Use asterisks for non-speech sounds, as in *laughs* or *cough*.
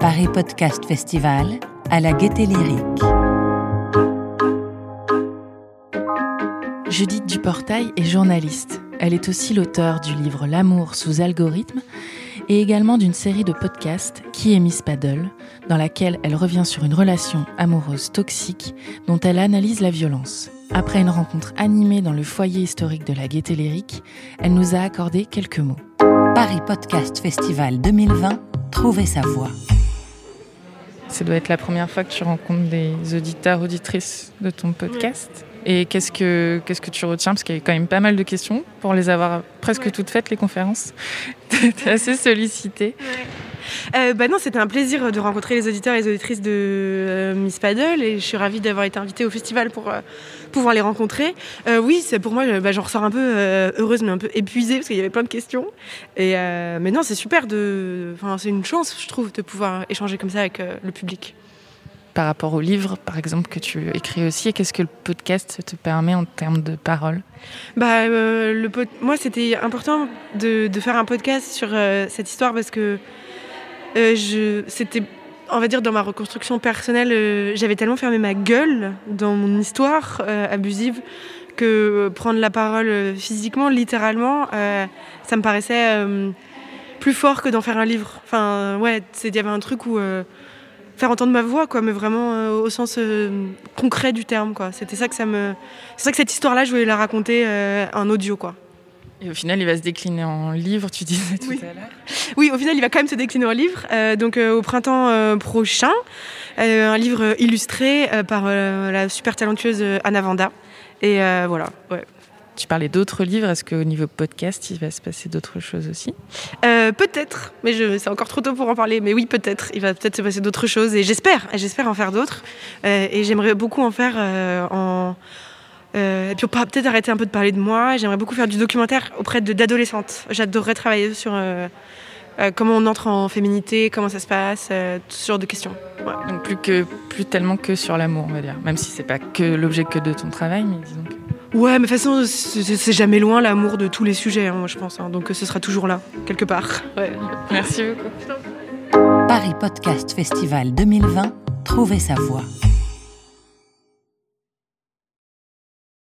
Paris Podcast Festival à la Gaieté Lyrique. Judith Duportail est journaliste. Elle est aussi l'auteur du livre L'amour sous algorithme et également d'une série de podcasts Qui est Miss Paddle, dans laquelle elle revient sur une relation amoureuse toxique dont elle analyse la violence. Après une rencontre animée dans le foyer historique de la Gaieté Lyrique, elle nous a accordé quelques mots. Paris Podcast Festival 2020, Trouver sa voix. Ça doit être la première fois que tu rencontres des auditeurs, auditrices de ton podcast. Et qu'est-ce que, qu'est-ce que tu retiens? Parce qu'il y a quand même pas mal de questions pour les avoir presque toutes faites, les conférences. *laughs* T'es assez sollicité. Euh, bah non, c'était un plaisir de rencontrer les auditeurs et les auditrices de euh, Miss Paddle et je suis ravie d'avoir été invitée au festival pour euh, pouvoir les rencontrer. Oui, c'est pour moi, bah, j'en ressors un peu heureuse mais un peu épuisée parce qu'il y avait plein de questions. Et, mais non, c'est super de, enfin, c'est une chance, je trouve, de pouvoir échanger comme ça avec le public. Par rapport au livre, par exemple, que tu écris aussi, qu'est-ce que le podcast te permet en termes de paroles? Bah, le moi, c'était important de, de faire un podcast sur cette histoire parce que je, c'était, on va dire, dans ma reconstruction personnelle, euh, j'avais tellement fermé ma gueule dans mon histoire euh, abusive que prendre la parole euh, physiquement, littéralement, euh, ça me paraissait euh, plus fort que d'en faire un livre. Enfin, ouais, il y avait un truc où euh, faire entendre ma voix, quoi, mais vraiment euh, au sens euh, concret du terme, quoi. C'était ça que ça me, c'est ça que cette histoire-là, je voulais la raconter euh, en audio, quoi. Et au final, il va se décliner en livre, tu disais tout Oui. à l'heure. Oui, au final, il va quand même se décliner en livre. euh, donc, euh, au printemps euh, prochain, un livre illustré par la super talentueuse Anna Vanda. Et voilà, ouais. Tu parlais d'autres livres, est-ce qu'au niveau podcast, il va se passer d'autres choses aussi? Euh, peut-être, mais je, c'est encore trop tôt pour en parler. Mais oui, peut-être. Il va peut-être se passer d'autres choses. Et j'espère, j'espère en faire d'autres. Euh, et j'aimerais beaucoup en faire euh, en. Euh, et puis on pourra peut-être arrêter un peu de parler de moi. J'aimerais beaucoup faire du documentaire auprès de- d'adolescentes. J'adorerais travailler sur euh, euh, comment on entre en féminité, comment ça se passe, euh, ce genre de questions. Donc plus que plus tellement que sur l'amour, on va dire. Même si c'est pas que l'objet que de ton travail, mais disons que. Ouais, mais de toute façon, c'est jamais loin l'amour de tous les sujets, hein, moi, je pense. hein. donc euh, ce sera toujours là, quelque part. Ouais. Merci beaucoup. Paris Podcast Festival 2020, Trouver sa voix.